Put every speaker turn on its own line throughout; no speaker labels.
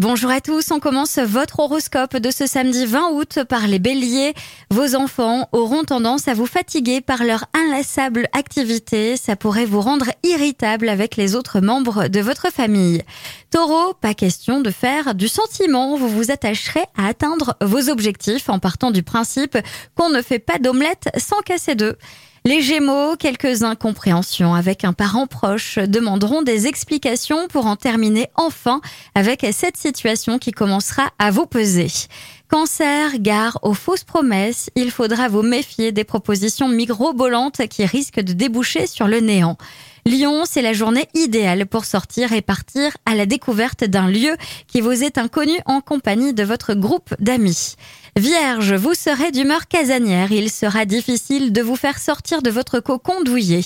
Bonjour à tous, on commence votre horoscope de ce samedi 20 août par les béliers. Vos enfants auront tendance à vous fatiguer par leur inlassable activité, ça pourrait vous rendre irritable avec les autres membres de votre famille. Taureau, pas question de faire du sentiment, vous vous attacherez à atteindre vos objectifs en partant du principe qu'on ne fait pas d'omelette sans casser d'œufs. Les Gémeaux, quelques incompréhensions avec un parent proche demanderont des explications pour en terminer enfin avec cette situation qui commencera à vous peser. Cancer, gare aux fausses promesses, il faudra vous méfier des propositions migrobolantes qui risquent de déboucher sur le néant. Lyon, c'est la journée idéale pour sortir et partir à la découverte d'un lieu qui vous est inconnu en compagnie de votre groupe d'amis. Vierge, vous serez d'humeur casanière. Il sera difficile de vous faire sortir de votre cocon douillet.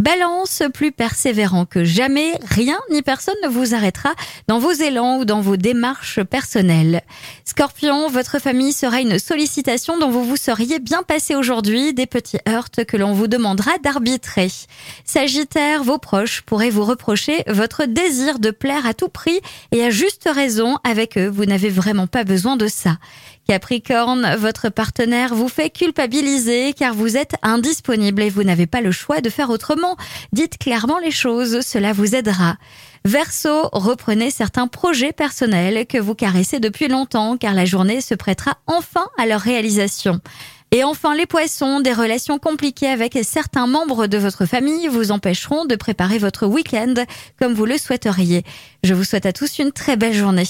Balance, plus persévérant que jamais, rien ni personne ne vous arrêtera dans vos élans ou dans vos démarches personnelles. Scorpion, votre famille sera une sollicitation dont vous vous seriez bien passé aujourd'hui, des petits heurts que l'on vous demandera d'arbitrer. Sagittaire, vos proches pourraient vous reprocher votre désir de plaire à tout prix et à juste raison avec eux, vous n'avez vraiment pas besoin de ça. Votre partenaire vous fait culpabiliser car vous êtes indisponible et vous n'avez pas le choix de faire autrement. Dites clairement les choses, cela vous aidera. Verseau, reprenez certains projets personnels que vous caressez depuis longtemps car la journée se prêtera enfin à leur réalisation. Et enfin, les poissons, des relations compliquées avec certains membres de votre famille vous empêcheront de préparer votre week-end comme vous le souhaiteriez. Je vous souhaite à tous une très belle journée.